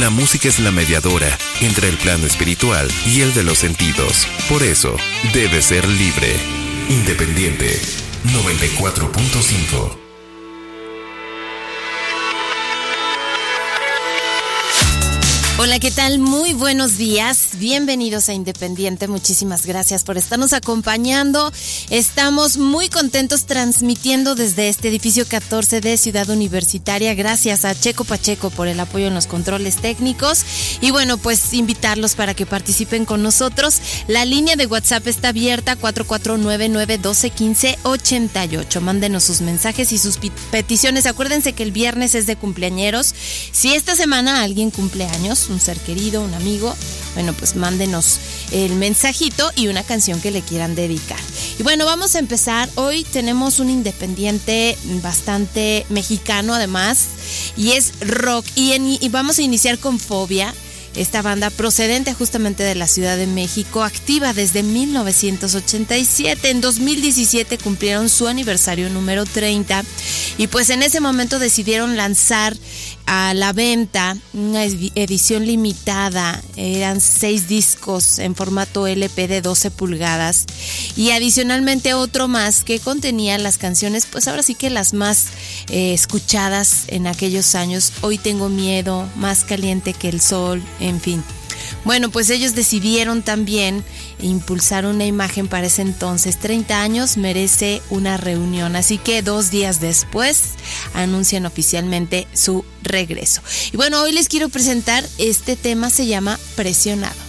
La música es la mediadora entre el plano espiritual y el de los sentidos. Por eso, debe ser libre. Independiente 94.5 Hola, ¿qué tal? Muy buenos días. Bienvenidos a Independiente. Muchísimas gracias por estarnos acompañando. Estamos muy contentos transmitiendo desde este edificio 14 de Ciudad Universitaria. Gracias a Checo Pacheco por el apoyo en los controles técnicos. Y bueno, pues invitarlos para que participen con nosotros. La línea de WhatsApp está abierta 4499-1215-88. Mándenos sus mensajes y sus peticiones. Acuérdense que el viernes es de cumpleañeros. Si esta semana alguien cumple años, un ser querido, un amigo, bueno, pues mándenos el mensajito y una canción que le quieran dedicar. Y bueno, vamos a empezar. Hoy tenemos un independiente bastante mexicano además y es rock. Y, vamos a iniciar con Fobia esta banda procedente justamente de la Ciudad de México, activa desde 1987. En 2017 cumplieron su aniversario número 30 y pues en ese momento decidieron lanzar a la venta una edición limitada. Eran seis discos en formato LP de 12 pulgadas y adicionalmente otro más que contenía las canciones, pues ahora sí que las más eh, escuchadas en aquellos años. Hoy tengo miedo, más caliente que el sol, en fin. Bueno, pues ellos decidieron también impulsar una imagen para ese entonces. 30 años merece una reunión. Así que dos días después anuncian oficialmente su regreso. Y bueno, hoy les quiero presentar este tema, se llama Presionado.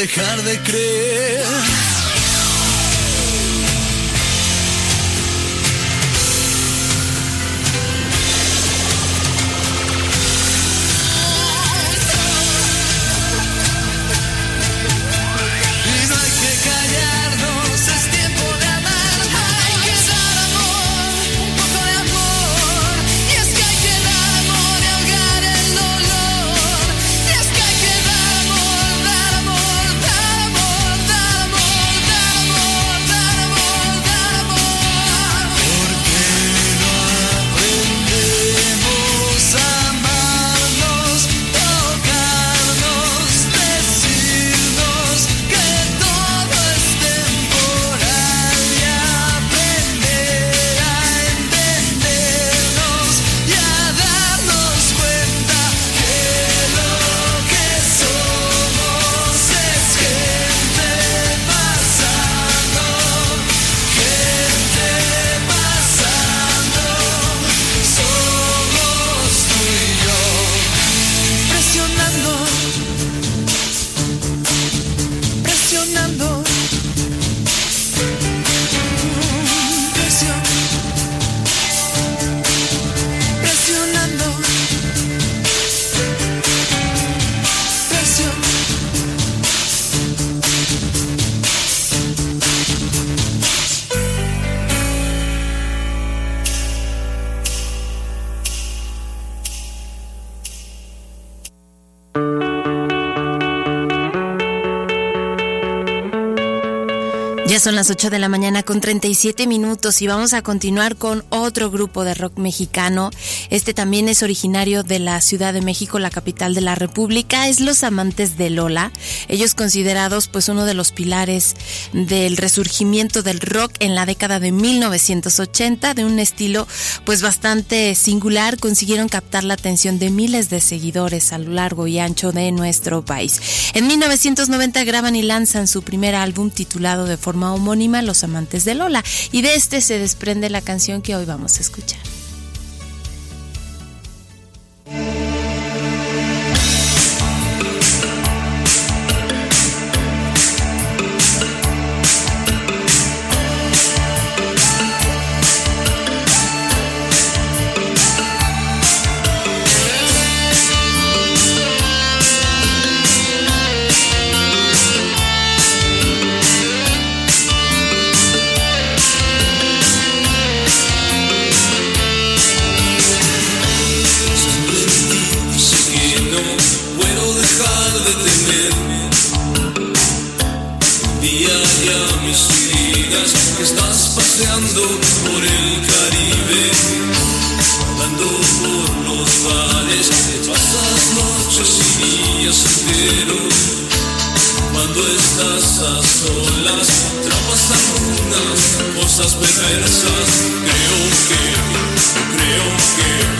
Dejar de creer. Ya son las 8 de la mañana con 37 minutos y vamos a continuar con otro grupo de rock mexicano. Este también es originario de la Ciudad de México, la capital de la República. Es Los Amantes de Lola. Ellos considerados pues uno de los pilares del resurgimiento del rock en la década de 1980 de un estilo pues bastante singular. Consiguieron captar la atención de miles de seguidores a lo largo y ancho de nuestro país. En 1990 graban y lanzan su primer álbum titulado de forma homónima Los Amantes de Lola y de este se desprende la canción que hoy vamos a escuchar. Crianças, Deus deu, Deus deu.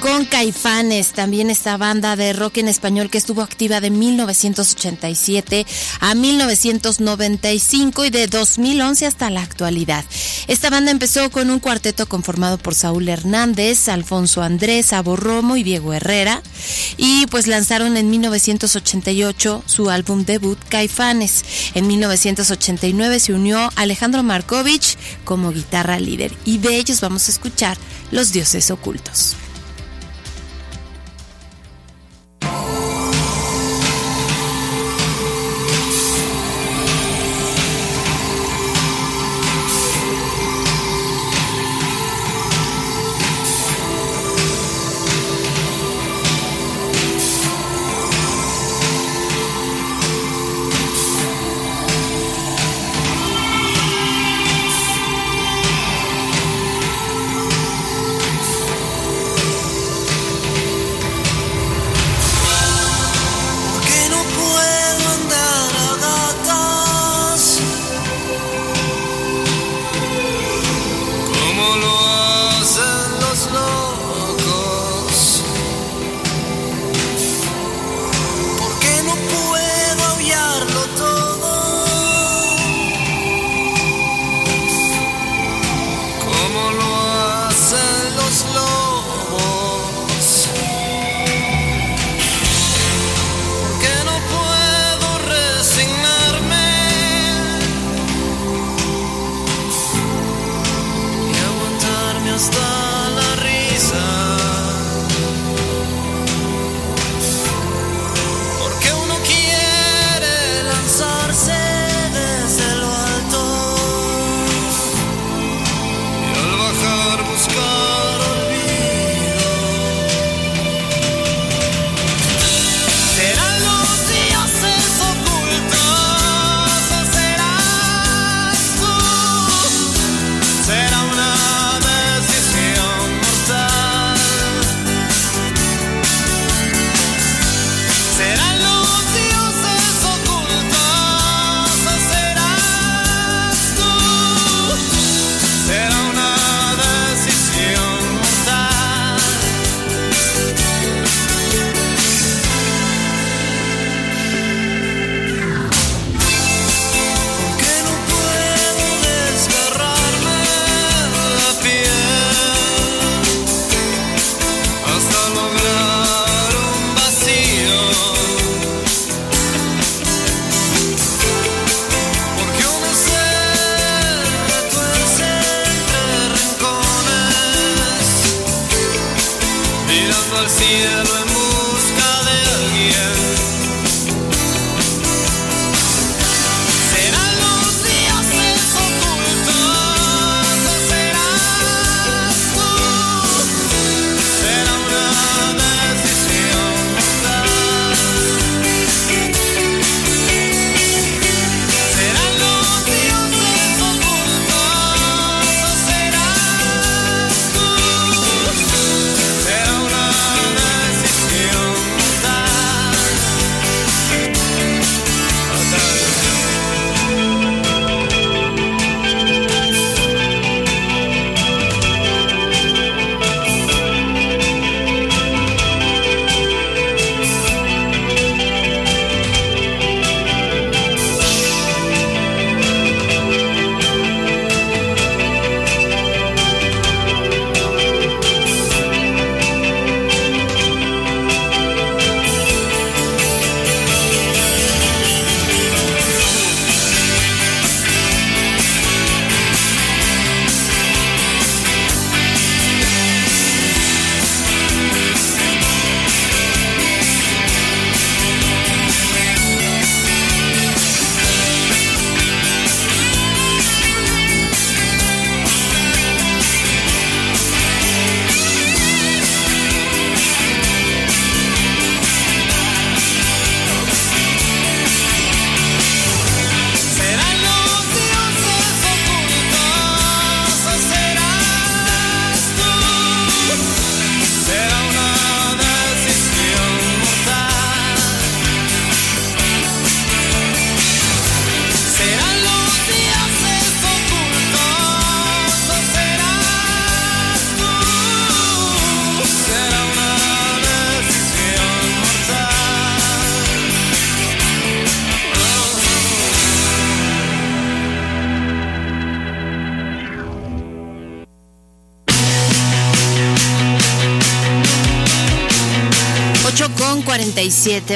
con Caifanes, también esta banda de rock en español que estuvo activa de 1987 a 1995 y de 2011 hasta la actualidad. Esta banda empezó con un cuarteto conformado por Saúl Hernández, Alfonso Andrés, Abo Romo y Diego Herrera y pues lanzaron en 1988 su álbum debut Caifanes. En 1989 se unió Alejandro Markovich como guitarra líder y de ellos vamos a escuchar Los Dioses Ocultos.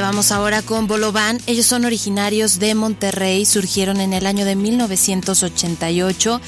Vamos ahora con Bolovan. Ellos son originarios de Monterrey, surgieron en el año de 1988.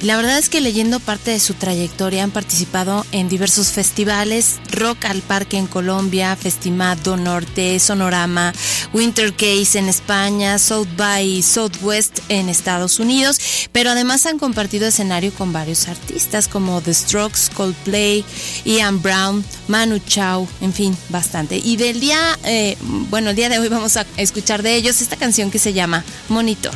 La verdad es que leyendo parte de su trayectoria han participado en diversos festivales, Rock al Parque en Colombia, Festimado Norte, Sonorama, Winter Case en España, South by Southwest en Estados Unidos, pero además han compartido escenario con varios artistas como The Strokes, Coldplay, Ian Brown, Manu Chao, en fin, bastante. Y del día, eh, bueno, el día de hoy vamos a escuchar de ellos esta canción que se llama Monitor.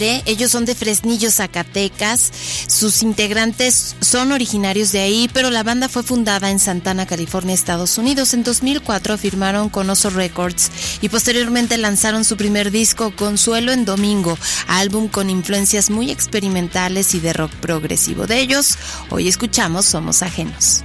Ellos son de Fresnillo, Zacatecas. Sus integrantes son originarios de ahí, pero la banda fue fundada en Santana, California, Estados Unidos. En 2004 firmaron con Oso Records y posteriormente lanzaron su primer disco, Consuelo en Domingo, álbum con influencias muy experimentales y de rock progresivo. De ellos, hoy escuchamos Somos Ajenos.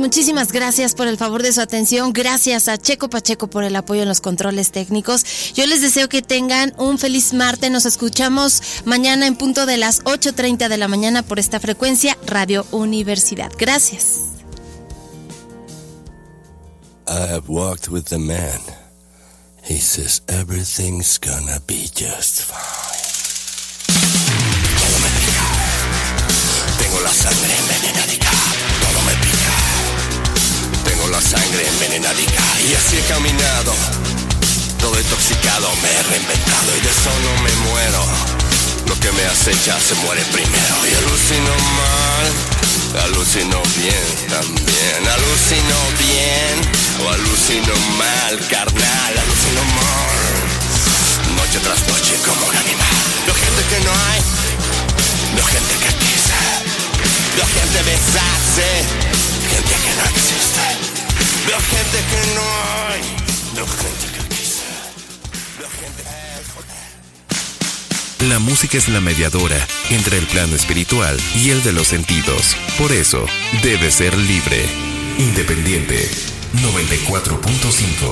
Muchísimas gracias por el favor de su atención. Gracias a Checo Pacheco por el apoyo en los controles técnicos. Yo les deseo que tengan un feliz martes. Nos escuchamos mañana en punto de las 8.30 de la mañana por esta frecuencia Radio Universidad. Gracias. I have with the man. He says everything's gonna be just fine. Tengo la sangre envenenada sangre envenenadica y así he caminado. Todo intoxicado me he reinventado y de eso no me muero. Lo que me acecha se muere primero y alucino mal, alucino bien también, alucino bien o alucino mal, carnal, alucino mal. Noche tras noche como un animal. Veo gente que no hay, veo gente que quise, veo gente besarse, gente que no existe. Veo gente que no hay, veo gente que quise, veo gente. La música es la mediadora entre el plano espiritual y el de los sentidos. Por eso, debe ser libre. Independiente 94.5